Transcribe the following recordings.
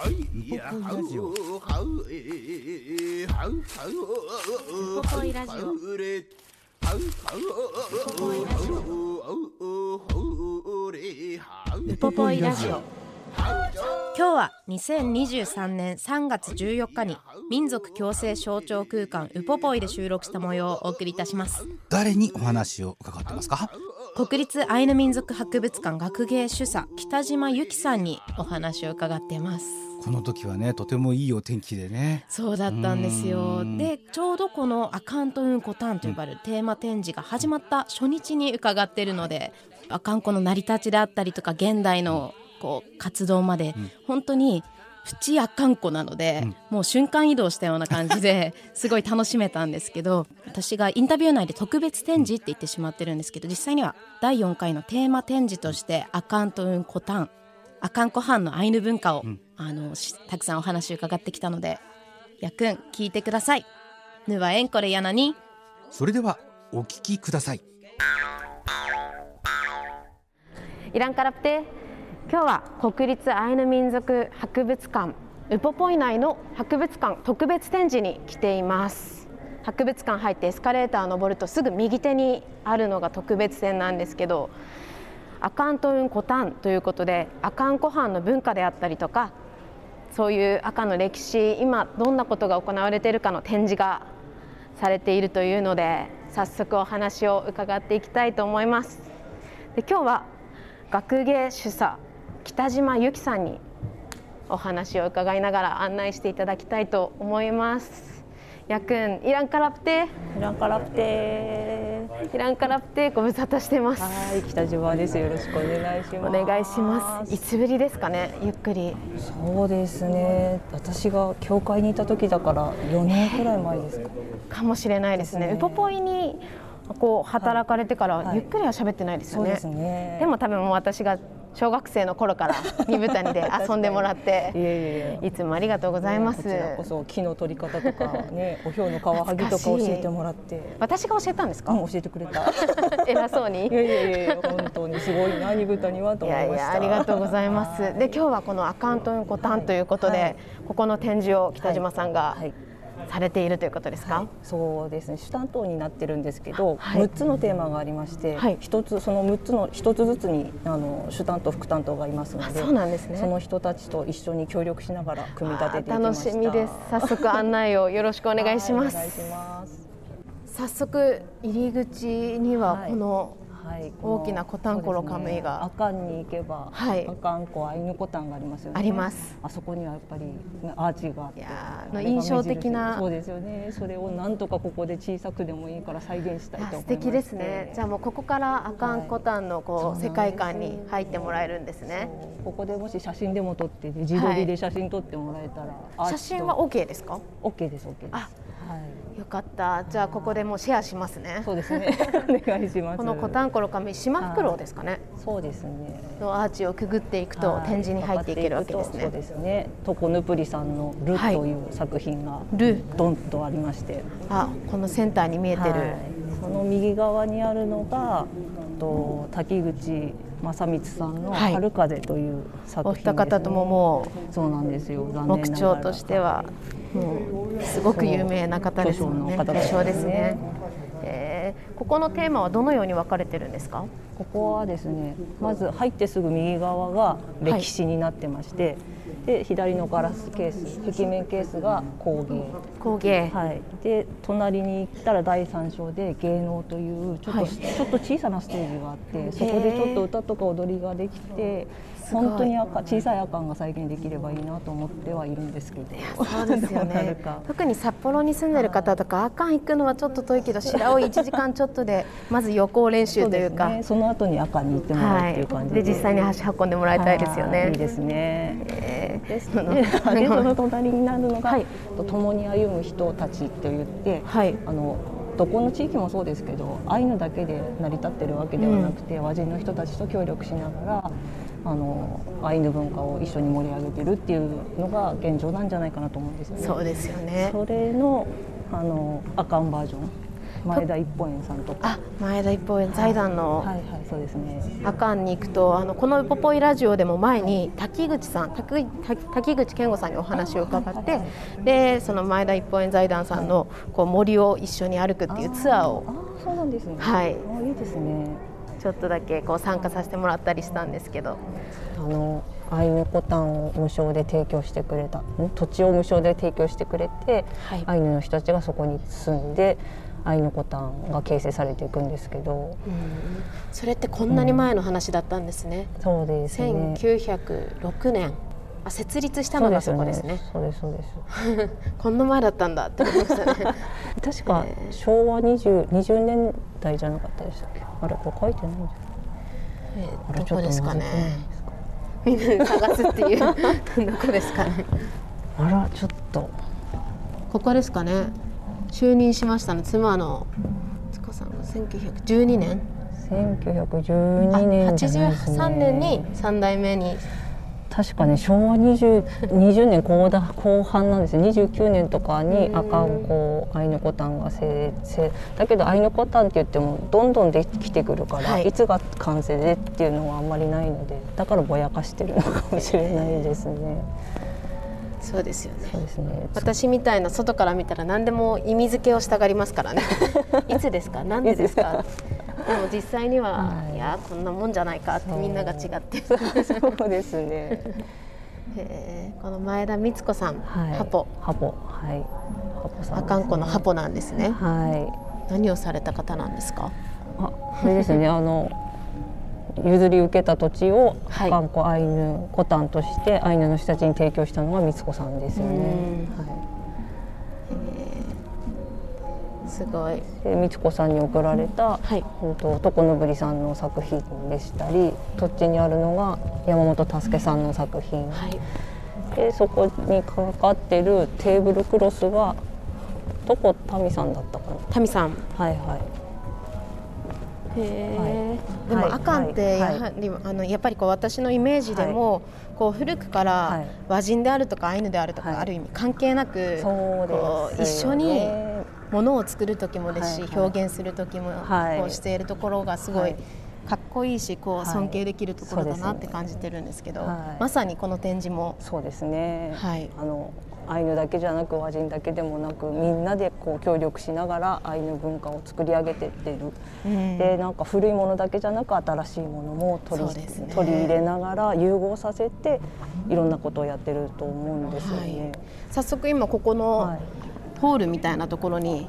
ポポイラジオ。ウポポイラジオウポポイラジオ今日は2023年3月14日に民族共生象徴空間ウポポイで収録した模様をお送りいたします誰にお話を伺ってますか国立アイヌ民族博物館学芸主査北島由紀さんにお話を伺ってます。この時はねとてもいいお天気でね。そうだったんですよ。うん。でちょうどこのアカントウンコタンと呼ばれるテーマ展示が始まった初日に伺っているのでアカンコの成り立ちであったりとか現代のこう活動まで本当にプチアカンコなので、もう瞬間移動したような感じで すごい楽しめたんですけど私がインタビュー内で特別展示って言ってしまってるんですけど実際には第4回のテーマ展示としてアカントウンコタンアカンコ藩のアイヌ文化を、あのしたくさんお話伺ってきたのでやくん聞いてください。ぬはえんこれやなに。それではお聞きください。イランカラプテ今日は国立アイヌ民族博物館ウポポイ内の博物館特別展示に来ています。博物館入ってエスカレーター登るとすぐ右手にあるのが特別展なんですけどアカントウンコタンということでアカンコ藩の文化であったりとかそういう赤の歴史今どんなことが行われているかの展示がされているというので早速お話を伺っていきたいと思います。で今日は学芸主査北島由紀さんにお話を伺いながら案内していただきたいと思います。やくんイランカラプテイランカラプテイランカラプテご無沙汰してます。はい、北島です。よろしくお願いします。お願いします。いつぶりですかねゆっくり。そうですね。私が教会にいた時だから4年くらい前ですか。かもしれないですね。ですね。ウポポイにこう働かれてからはい。ゆっくりは喋ってないですよね、そうですね。でも多分もう私が小学生の頃から 二部谷で遊んでもらっいてえいつもありがとうございますこちらこそ木の取り方とか ね、おひょうのカワハギとか教えてもらって、私が教えたんですか、うん、教えてくれた。偉そうにいやいやいや本当にすごいな、二豚にはと思いました。やありがとうございます。で今日はこのアカウントンコタンということで、はいここの展示を北島さんがはい。されているということですか？そうですね。主担当になってるんですけど、はい。6つのテーマがありまして、はい。一つその6つの1つずつにあの主担当副担当がいますのであそうなんですね。その人たちと一緒に協力しながら組み立てていきました。楽しみです。早速案内をよろしくお願いします。はいお願いします。早速入り口にははい。この、はい、大きなコタンコロカムイがねアカンに行けば、はい。アカンコアイヌコタンがありますよね。あります。あそこにはやっぱりねアーチがあって。いやーあれが印象的なそうですよね。それをなんとかここで小さくでもいいから再現したいと素敵ですね。じゃあもうここからアカンコタンのこう、そうなんです世界観に入ってもらえるんですね。ここでもし写真でも撮ってね自撮りで写真撮ってもらえたら、写真は OK ですか？OK です OK ですよかった。じゃあここでもうシェアしますね。そうですね。お願いします。このコタンコロカムイ島袋ですかね。そうですね。のアーチをくぐっていくとはい。展示に入っていけるわけですね。そうですね。トコヌプリさんの「ル」はいという作品がル。ドンとありまして、あ、このセンターに見えてる。はい。その右側にあるのがと滝口正光さんの「はい。春風」という作お品です、ね。二方とももそうなんですよ。う残念なとしてはもうすごく有名な方ですもんね。巨匠ですね。えーここのテーマはどのように分かれてるんですか？ここはですねまず入ってすぐ右側が歴史になってまして、で左のガラスケース壁面ケースが工芸工芸。はい、で隣に行ったら第三章で芸能というちょっと、はいちょっと小さなステージがあってそこでちょっと歌とか踊りができて本当に赤小さいアカンが再現できればいいなと思ってはいるんですけど。そうですよね。か。特に札幌に住んでる方とか、アカン行くのはちょっと遠いけど、白老1時間ちょっとでまず予行練習というか。そね、その後に赤に行ってもらうっていう感じで、で実際に足運んでもらいたいですよね。はい。いいですね。えね。でででその隣になるのが、はい、共に歩む人たちと言って、はい、あのどこの地域もそうですけどアイヌだけで成り立ってるわけではなくて、うん、和人の人たちと協力しながらあのアイヌ文化を一緒に盛り上げてるっていうのが現状なんじゃないかなと思うんですよね。そうですよね。それのあのアカンバージョン。前田一歩園さんとか。前田一歩園財団の、はい、はいはいそうですね。阿寒に行くとあのこの「ポポイラジオ」でも前に滝口さん滝滝口健吾さんにお話を伺って、はいはい、でその前田一歩園財団さんのこう森を一緒に歩くっていうツアーを。あそうなんですね。はい。いいですねちょっとだけこう参加させてもらったりしたんですけど。あのアイヌコタンを無償で提供してくれた土地を無償で提供してくれて、はい、アイヌの人たちがそこに住んでアイヌコタンが形成されていくんですけど、うん、それってこんなに前の話だったんですね、うん、そうですね。1906年あ設立したのがそこですね。そうですそうです。こんな前だったんだって思いましたね。確か昭和 20, 20年代じゃなかったでしたっけ？あれこれ書いてないんじゃない？えー、どこですかね？みんな探すっていう。どこですかね？あらちょっと。ここですかね？就任しましたの妻の塚さんが1912年。1912年じゃないですね。83年に3代目に確かね昭和 20, 20年後だ後半なんですよ。29年とかに赤んこアイヌコタンが生成だけどアイヌコタンって言ってもどんどんできてくるから、はい、いつが完成でっていうのはあんまりないのでだからぼやかしてるのかもしれないですね。そうですよね。そうですね。私みたいな外から見たら何でも意味付けをしたがりますからね。いつですか？何でですか？でも実際には、はい、いやこんなもんじゃないかってみんなが違って。そう。ですね。この前田光子さん、はい、ハポ。ハポ。はい。ハポさん、ね、あかんこのハポなんですね。はい。何をされた方なんですか？あこれですね。あの譲り受けた土地を頑固アイヌコタンとしてアイヌの人たちに提供したのが光子さんですよね。はいすごい。で美智子さんに贈られた、はい、本当床のぶりさんの作品でしたり土地にあるのが山本助さんの作品、はい、でそこにかかってるテーブルクロスが床民さんだったかな。民さん。はいはい。へでも、アカンってやはり、あのやっぱりこう私のイメージでも、こう古くから和人であるとかアイヌであるとか、ある意味関係なく、こう一緒にものを作る時もですし、表現する時もこうしているところがすごい。かっこいいしこう尊敬できるところだなって感じてるんですけど、まさにこの展示も。そうですね、はい、あのアイヌだけじゃなく和人だけでもなくみんなでこう協力しながらアイヌ文化を作り上げていってる、うん、でなんか古いものだけじゃなく新しいものも取り,、ね、取り入れながら融合させていろんなことをやってると思うんですよね。はい、早速今ここの、はいホールみたいなところに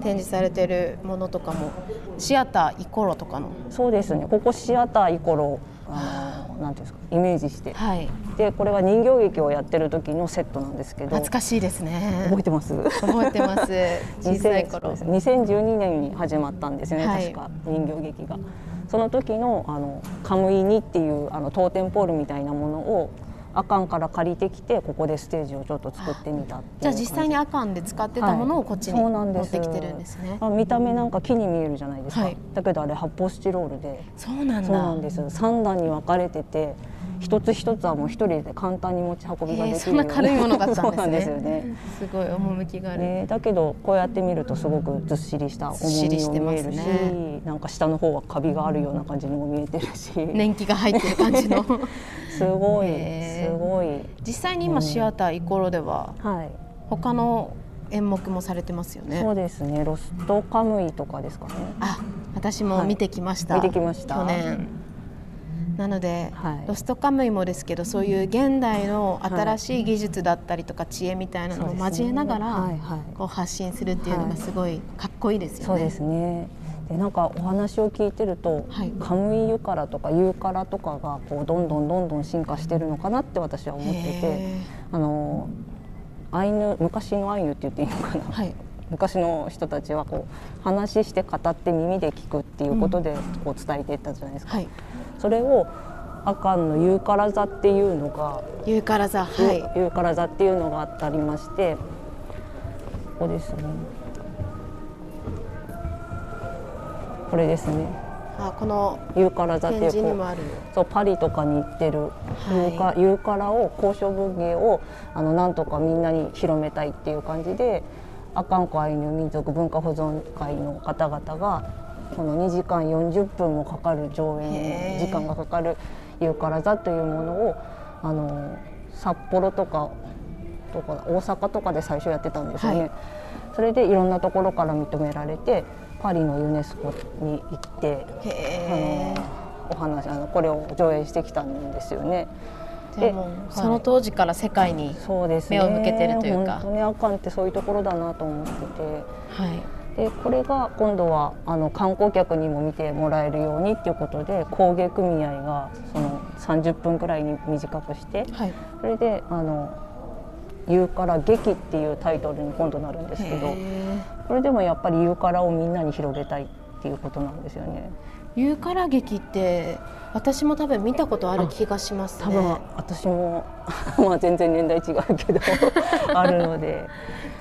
展示されてるものとかも、シアターイコロとかの？そうですね。ここシアターイコロあのなんていうんですか？イメージして、はい、でこれは人形劇をやってる時のセットなんですけど。懐かしいですね。覚えてます？覚えてます。小さい頃。2012年に始まったんですね、はい、確か人形劇が。その時のあのカムイニっていうあのトーテンポールみたいなものをアカンから借りてきてここでステージをちょっと作ってみたじ。ゃあ実際にアカンで使ってたものをこっちに持ってきてるんですね、はい、見た目なんか木に見えるじゃないですか、はい、だけどあれ発泡スチロールで。そうなんそうなんです。3段に分かれてて一つ一つはもう一人で簡単に持ち運びができるそんな軽いものだったんですねですよねすごい趣がある、ね、だけどこうやって見るとすごくずっしりした重みも見えるし、ね、なんか下の方はカビがあるような感じにも見えてるし年季が入ってる感じの すごいすごい実際に今シアターイコロでは、うん、はい、他の演目もされてますよね。そうですね。ロストカムイとかですかね。あ、私も見てきました。はい、見てきました。去年。なので、はい、ロストカムイもですけどそういう現代の新しい技術だったりとか知恵みたいなのを交えながら、こう発信するっていうのがすごいかっこいいですよね。そうですね。でなんかお話を聞いてると、はい、カムイユカラとかユーカラとかがこうどんどんどんどん進化してるのかなって私は思っててあのアイヌ昔のアイヌって言っていいのかな、はい、昔の人たちはこう話して語って耳で聞くっていうことでこう伝えていったじゃないですか。はい、それを阿寒のユーカラ座っていうのがユーカラ座はい。ユーカラ座っていうのがあったりましてここですね。これですね。あこのユーカラ座っていうそうパリとかに行ってる、はい、ユーカラを交渉文芸をあのなんとかみんなに広めたいっていう感じで阿寒湖アイヌ民族文化保存会の方々がこの2時間40分もかかる上演時間がかかるユーカラ座というものをあの札幌とかとか大阪とかで最初やってたんですよね。はい、それでいろんなところから認められてパリのユネスコに行ってあのお話あのこれを上映してきたんですよね。でも、その当時から世界に目を向けてるというか、本当にあかんってそういうところだなと思ってて、はい、でこれが今度はあの観光客にも見てもらえるようにっていうことで工芸組合がその30分くらいに短くして、はい、それであの言うから劇っていうタイトルに今度なるんですけどこれでもやっぱり言うからをみんなに広げたいっていうことなんですよね。言うから劇って私も多分見たことある気がします、ね、多分私も。まあ全然年代違うけど。あるので。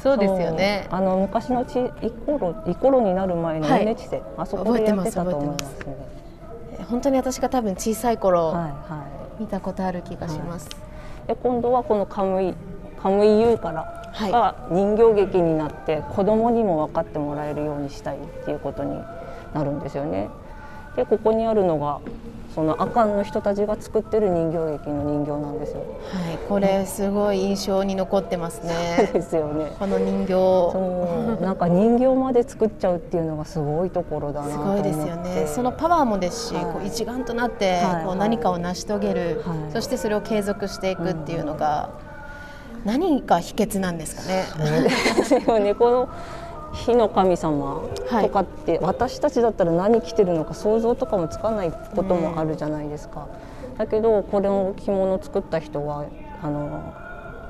そうですよね。あの昔のちイコロイコロになる前のネチセ、はい、あそこでやってたと思いますね本当に私が多分小さい頃、はいはい、見たことある気がします、はい、で今度はこのカムイカムイユーからが人形劇になって子供にも分かってもらえるようにしたいっていうことになるんですよね。でここにあるのがその阿寒の人たちが作ってる人形劇の人形なんですよ。はい、これすごい印象に残ってますね。そうですよね。この人形。そうなんか人形まで作っちゃうっていうのがすごいところだなすごいですよね。そのパワーもですし、はい、こう一丸となって、こう何かを成し遂げる、はい、そしてそれを継続していくっていうのが。何が秘訣なんですかね。ですよね。この火の神様とかって、はい、私たちだったら何着てるのか想像とかもつかないこともあるじゃないですか。うん、だけどこれを着物を作った人はあの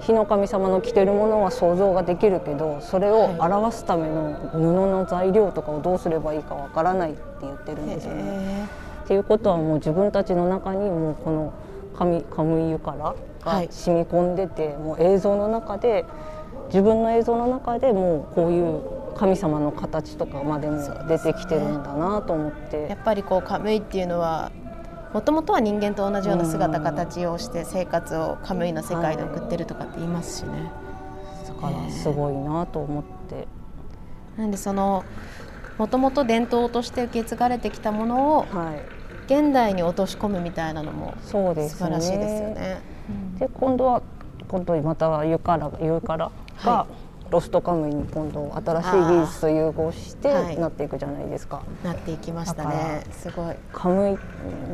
火の神様の着てるものは想像ができるけどそれを表すための布の材料とかをどうすればいいかわからないって言ってるんですよね。っていうことはもう自分たちの中にもうこの神カムイユからが染み込んでて、はい、もう映像の中で自分の映像の中でもうこういう神様の形とかまでも出てきてるんだなと思って、ね、やっぱりこうカムイっていうのはもともとは人間と同じような姿形をして生活をカムイの世界で送ってるとかって言いますしね、はい、だからすごいなと思って、なんでそのもともと伝統として受け継がれてきたものを、現代に落とし込むみたいなのも素晴らしいですよね。で今度は今度また湯から湯からが、はい、ロストカムイに今度新しい技術と融合してなっていくじゃないですか。なっていきましたね。すごい。カムイ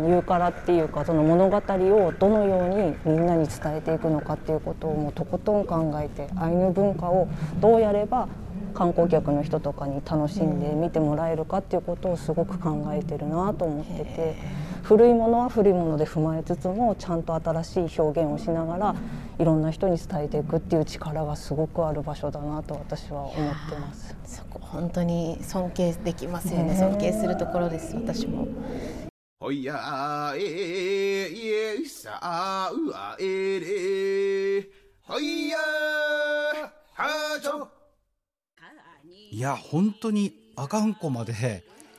湯からっていうかその物語をどのようにみんなに伝えていくのかっていうことをもうとことん考えてアイヌ文化をどうやれば観光客の人とかに楽しんで見てもらえるかっていうことをすごく考えてるなと思ってて。古いものは古いもので踏まえつつもちゃんと新しい表現をしながらいろんな人に伝えていくっていう力がすごくある場所だなと私は思ってます。そこ本当に尊敬できますよね。尊敬するところです私も。ほやええさうあえれほいやはちょいや本当にあかんこまで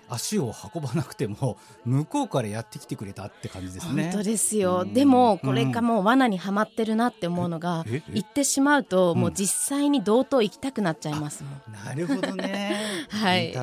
足を運ばなくても 向こうからやってきてくれたって感じですね。本当ですよ、うん、でもこれがもう罠にはまってるなって思うのが、行ってしまうともう実際に同等行きたくなっちゃいますもん。なるほどね。はい。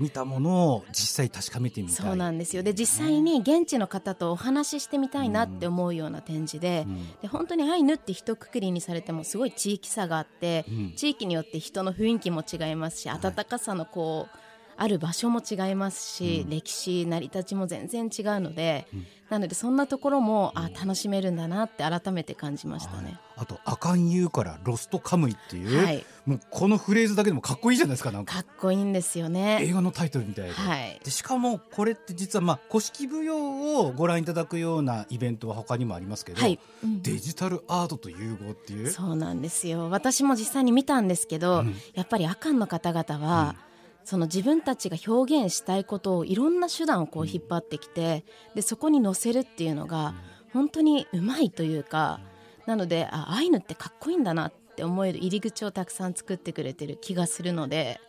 見たものを実際確かめてみそうなんですよ。で実際に現地の方とお話ししてみたいなって思うような展示でうん、で本当にアイヌって一括りにされてもすごい地域差があって、うん、地域によって人の雰囲気も違いますし温かさのこう、ある場所も違いますし、うん、歴史成り立ちも全然違うので、うん、なのでそんなところもあ楽しめるんだなって改めて感じましたね。あと「あかん言うからロストカムイ」っていう、はい、もうこのフレーズだけでもかっこいいじゃないですかか。かっこいいんですよね。映画のタイトルみたいで。はい、でしかもこれって実はまあ古式舞踊をご覧いただくようなイベントは他にもありますけど、はい。うん、デジタルアートと融合っていう。そうなんですよ。私も実際に見たんですけど、うん、やっぱりあかんの方々は、うんその自分たちが表現したいことをいろんな手段をこう引っ張ってきて、でそこに載せるっていうのが、本当にうまいというかなのであアイヌってかっこいいんだなって思える入り口をたくさん作ってくれてる気がするので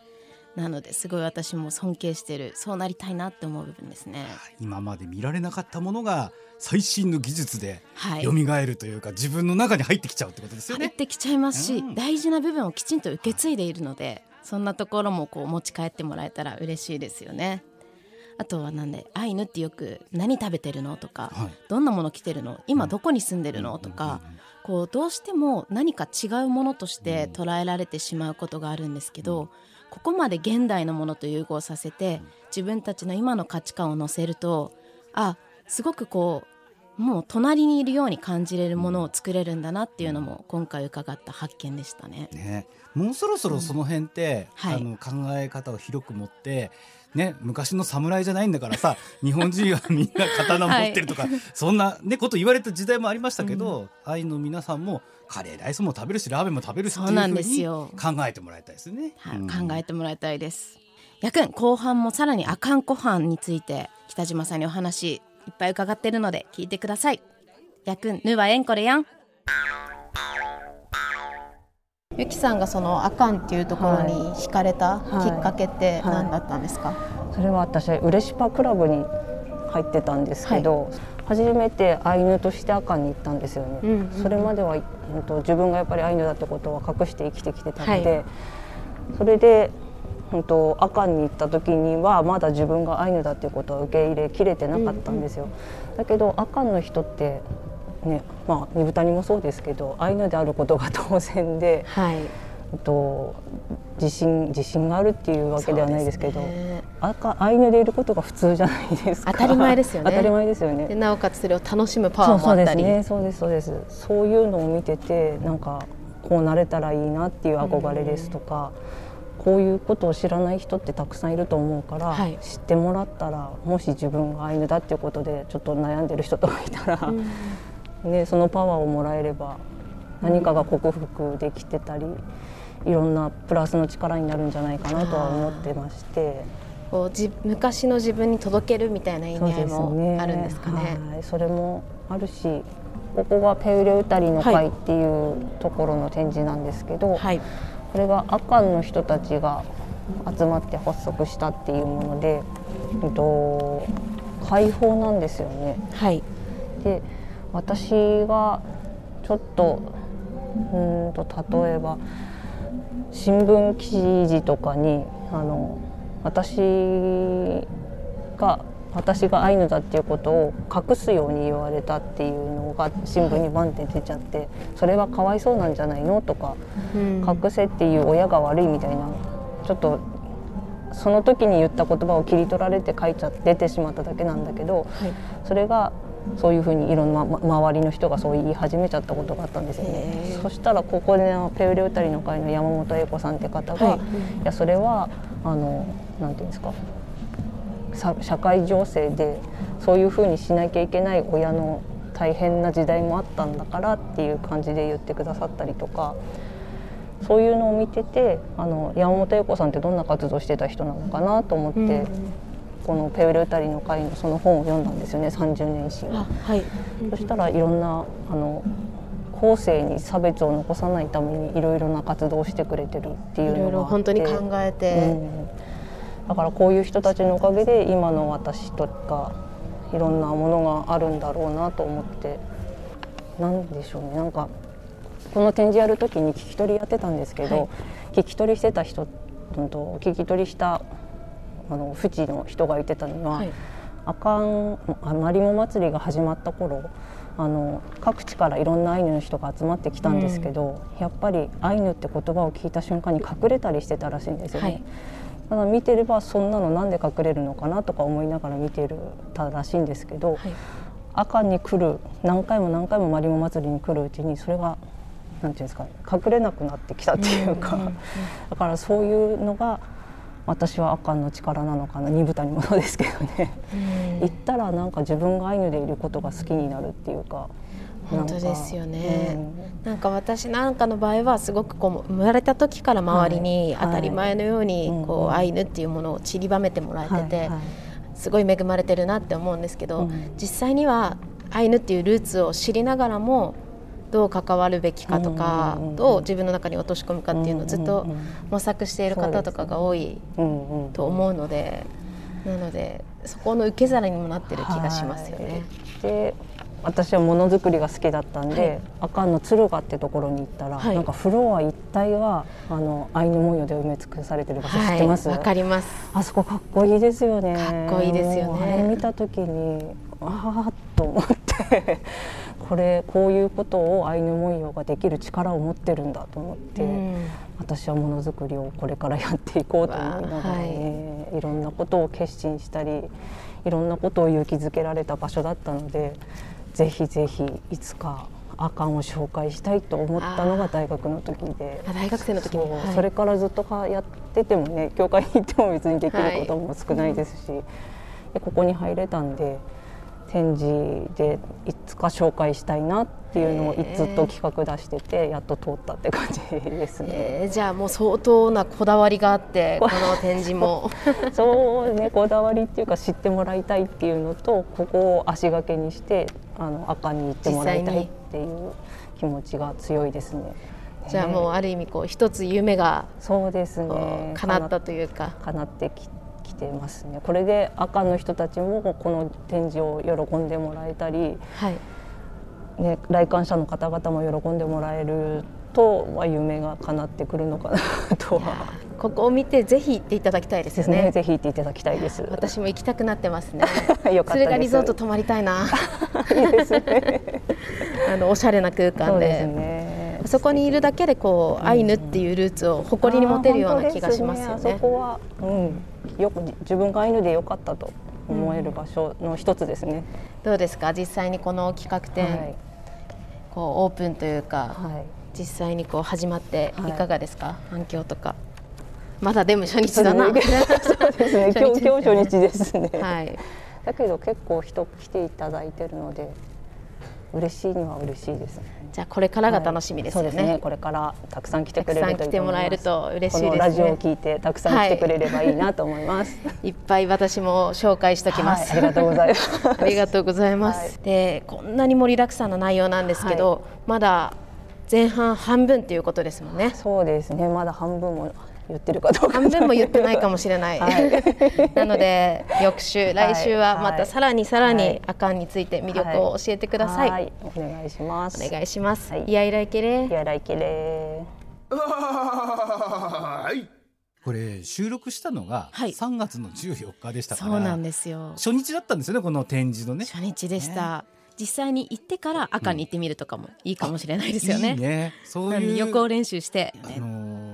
なのですごい私も尊敬してるそうなりたいなって思う部分ですね。今まで見られなかったものが最新の技術で蘇るというか、はい、自分の中に入ってきちゃうってことですよね。入ってきちゃいますし、うん、大事な部分をきちんと受け継いでいるのでそんなところもこう持ち帰ってもらえたら嬉しいですよね。あとはなんでアイヌってよく何食べてるのとか、はい、どんなもの着てるの？今どこに住んでるの？とか、こうどうしても何か違うものとして捉えられてしまうことがあるんですけど、ここまで現代のものと融合させて自分たちの今の価値観を乗せるとあすごくこうもう隣にいるように感じれるものを作れるんだなっていうのも今回伺った発見でしたね。ね。もうそろそろその辺って、うん。はい、あの考え方を広く持ってね、昔の侍じゃないんだからさ 日本人はみんな刀持ってるとか、はい、そんな、ね、こと言われた時代もありましたけど、うん、愛の皆さんもカレーライスも食べるしラーメンも食べるしっていうふうに考えてもらいたいですね。はい、うん、考えてもらいたいです。やくん後半もさらにあかんこ飯について北島さんにお話いっぱい伺ってるので聞いてください。やくんぬはえんこれやん。ゆきさんがそのあかんっていうところに惹かれたきっかけって何だったんですか、はいはい、それは私うれしパクラブに入ってたんですけど、はい、初めてアイヌとしてアカンに行ったんですよね、うんうん、それまでは、うんと、自分がやっぱりアイヌだってことは隠して生きてきてたので、それで本当アカンに行った時にはまだ自分がアイヌだっていうことは受け入れきれてなかったんですよ、うんうん、だけどアカンの人ってねまあ、二豚にもそうですけどアイヌであることが当然で、はい、と自信自信があるっていうわけではないですけど、ね、アイヌでいることが普通じゃないですか。当たり前ですよね。当たり前ですよね。でなおかつそれを楽しむパワーもあったり。そうですね。そうですそうです。そういうのを見ててなんかこうなれたらいいなっていう憧れですとか、うん、こういうことを知らない人ってたくさんいると思うから、はい、知ってもらったらもし自分がアイヌだっていうことでちょっと悩んでる人とかいたら、うん。ね、そのパワーをもらえれば何かが克服できてたりいろんなプラスの力になるんじゃないかなとは思ってまして。こうじ昔の自分に届けるみたいな意味合いもあるんですかね？そ、ね、それもあるしここがペウレウタリの会っていうところの展示なんですけど、はい、これがアカンの人たちが集まって発足したっていうもので、えっと、解放なんですよね。はい、で私がちょっとうんと例えば新聞記事とかにあの私が私がアイヌだっていうことを隠すように言われたっていうのが新聞にバンって出ちゃってそれはかわいそうなんじゃないのとか、隠せっていう親が悪いみたいなちょっとその時に言った言葉を切り取られて書いちゃっててしまっただけなんだけど、それがそういうふうにいろんな、ま、周りの人がそう言い始めちゃったことがあったんですよね。そしたらここでペウレウタリの会の山本英子さんって方が、はい、いやそれはあのなんていうんですか社会情勢でそういうふうにしなきゃいけない親の大変な時代もあったんだからっていう感じで言ってくださったりとかそういうのを見ててあの山本英子さんってどんな活動してた人なのかなと思って、このペウルタリの会のその本を読んだんですよね30年史を、はい、そしたらいろんなあの後世に差別を残さないためにいろいろな活動をしてくれてるっていうのが本当に考えて、うん、だからこういう人たちのおかげで今の私とかいろんなものがあるんだろうなと思って。なんでしょうね。なんかこの展示やる時に聞き取りやってたんですけど、はい、聞き取りしてた人と聞き取りしたあの富士の人が言ってたのは、はい、あかんマリモ祭りが始まった頃あの各地からいろんなアイヌの人が集まってきたんですけど、うん、やっぱりアイヌって言葉を聞いた瞬間に隠れたりしてたらしいんですよね。はいただ見てればそんなのなんで隠れるのかなとか思いながら見てるたらしいんですけど、はい、赤に来る何回も何回もマリモ祭りに来るうちにそれがなんていうんですか、ね、隠れなくなってきたっていうか、だからそういうのが私は赤の力なのかな二豚にもそうですけどね、行ったらなんか自分がアイヌでいることが好きになるっていうか。本当ですよね、うん、なんか私なんかの場合はすごくこう生まれた時から周りに当たり前のようにこうアイヌっていうものを散りばめてもらえてて、すごい恵まれてるなって思うんですけど、実際にはアイヌっていうルーツを知りながらもどう関わるべきかとか、どう自分の中に落とし込むかっていうのをずっと模索している方とかが多いと思うので、なのでそこの受け皿にもなってる気がしますよね。で私はものづくりが好きだったんで、はい、阿寒の敦賀ってところに行ったら、はい、なんかフロア一帯があのアイヌ文様で埋め尽くされてる場所知ってます？わ、はい、かります。あそこかっこいいですよね。かっこいいですよね。あれ見た時にああと思って これこういうことをアイヌ文様ができる力を持ってるんだと思って、うん、私はものづくりをこれからやっていこうと思いながらね、い、ろんなことを決心したりいろんなことを勇気づけられた場所だったのでぜひぜひいつかアカンを紹介したいと思ったのが大学の時で。大学生の時に、はい、それからずっとやっててもね教会に行っても別にできることも少ないですし、はい、でここに入れたんで展示でいつか紹介したいなっていうのをずっと企画出しててやっと通ったって感じですね。じゃあもう相当なこだわりがあって この展示も。そう。ねこだわりっていうか知ってもらいたいっていうのとここを足がけにしてあの赤に行ってもらいたいっていう気持ちが強いですね。じゃあもうある意味こう一つ夢がそうですね。叶ったというか。叶ってききてますねこれで赤の人たちもこの展示を喜んでもらえたり、はいね、来館者の方々も喜んでもらえると、まあ、夢が叶ってくるのかなとは。ここを見てぜひ行っていただきたいですね。ねぜひ行っていただきたいです。私も行きたくなってますね。それがリゾート泊まりたいな。いいですね。あのおしゃれな空間で。でね、そこにいるだけでこう、アイヌっていうルーツを誇りに持てるような気がしますよね。ねそこは、うん、よく自分がアイヌでよかったと思える場所の一つですね。うん、どうですか？実際にこの企画展、はい、こうオープンというか、はい、実際にこう始まっていかがですか、はい、反響とか。まだでも初日だな。そうですね。今日今日初日ですね。はい。だけど結構人来ていただいてるので嬉しいのは嬉しいですね。じゃあこれからが楽しみですね。はい、ねこれからたくさん来てくれると来てもらえると嬉しいですね。ラジオを聞いてたくさん来てくれればいいなと思います。はい、いっぱい私も紹介しておきます、はい、ありがとうございます。ありがとうございます。でこんなに盛りだくさんな内容なんですけど、まだ前半半分っていうことですもんね。そうですね。まだ半分も言ってるかどうか。半分も言ってないかもしれない、はい、なので翌週来週はまたさらにさらにあかんについて魅力を教えてください、はい、お願いします。お願いします、い、やいらいけれ。いやらいけれ。これ収録したのが3月の14日でしたから、そうなんですよ。初日だったんですよねこの展示のね。初日でした、ね。実際に行ってから赤に行ってみるとかもいいかもしれないですよね。いいね。そういう予行練習して、あのー、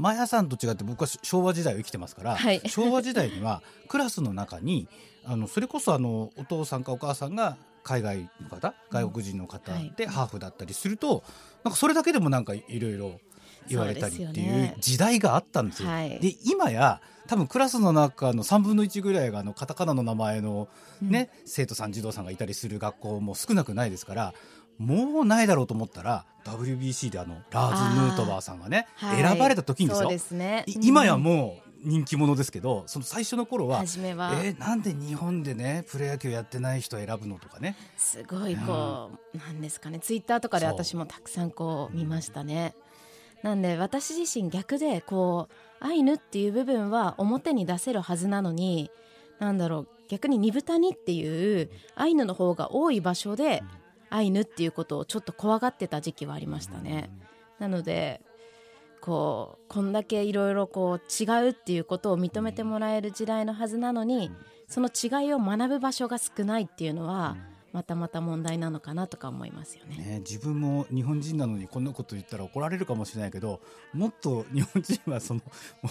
マヤさんと違って僕は昭和時代を生きてますから、はい、昭和時代にはクラスの中にあのそれこそあのお父さんかお母さんが海外の方外国人の方でハーフだったりすると、なんかそれだけでもなんかいろいろ言われたりっていう時代があったんですよ。で、ね、今や多分クラスの中の3分の1ぐらいがあのカタカナの名前のね、うん、生徒さん児童さんがいたりする学校も少なくないですからもうないだろうと思ったら WBC であのラーズ・ヌートバーさんがね、選ばれた時にですよ。す、ね、今やもう人気者ですけどその最初の頃は初めは。えー、なんで日本でねプロ野球やってない人選ぶのとかね。すごいこう、うん、なんですかね。ツイッターとかで私もたくさんこう見ましたね。なんで私自身逆でこうアイヌっていう部分は表に出せるはずなのになんだろう逆に二豚にっていうアイヌの方が多い場所でアイヌっていうことをちょっと怖がってた時期はありましたね。なのでこうこんだけいろいろこう違うっていうことを認めてもらえる時代のはずなのにその違いを学ぶ場所が少ないっていうのはまたまた問題なのかなとか思いますよね、ね、自分も日本人なのにこんなこと言ったら怒られるかもしれないけどもっと日本人はその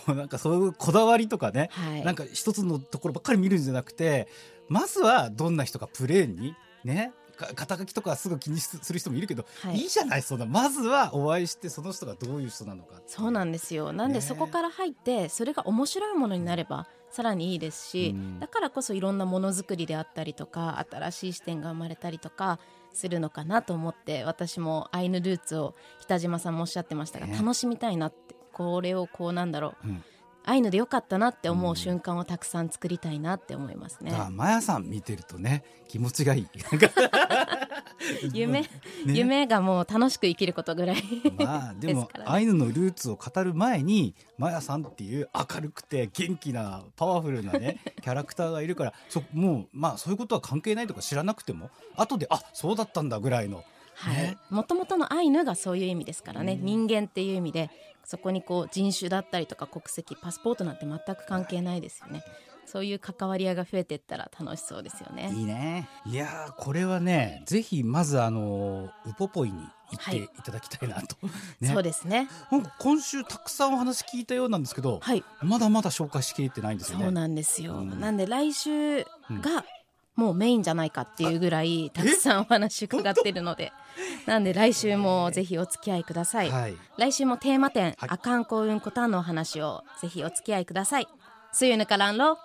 もうなんかそういうこだわりとかね、はい、なんか一つのところばっかり見るんじゃなくてまずはどんな人がプレーにね肩書きとかすぐ気にする人もいるけど、はい、いいじゃないそんなまずはお会いしてその人がどういう人なのかそうなんですよ。なんでそこから入ってそれが面白いものになればさらにいいですし、うん、だからこそいろんなものづくりであったりとか新しい視点が生まれたりとかするのかなと思って私もアイヌルーツを北島さんもおっしゃってましたが、楽しみたいなって。これをこうなんだろう、うんああいうのでよかったなって思う瞬間をたくさん作りたいなって思いますね。あマヤさん見てるとね気持ちがいい 夢、ね、夢がもう楽しく生きることぐらい まあでも、ね、アイヌのルーツを語る前にマヤさんっていう明るくて元気なパワフルなね キャラクターがいるからそもうまあそういうことは関係ないとか知らなくても後であそうだったんだぐらいの。はい、もともとのアイヌがそういう意味ですからね、うん、人間っていう意味でそこにこう人種だったりとか国籍パスポートなんて全く関係ないですよね。そういう関わり合いが増えていったら楽しそうですよね。いいね。いやこれはね、ぜひまずあのウポポイに行っていただきたいなと、は いね、そうですね。なんか今週たくさんお話聞いたようなんですけど、はい、まだまだ紹介しきれてないんですよね。そうなんですよ。うん、なんで来週が、もうメインじゃないかっていうぐらいたくさんお話伺ってるので。なんで来週もぜひお付き合いください、はい、来週もテーマ展、はい、アカンコウンコタンのお話をぜひお付き合いください。すゆぬからんろ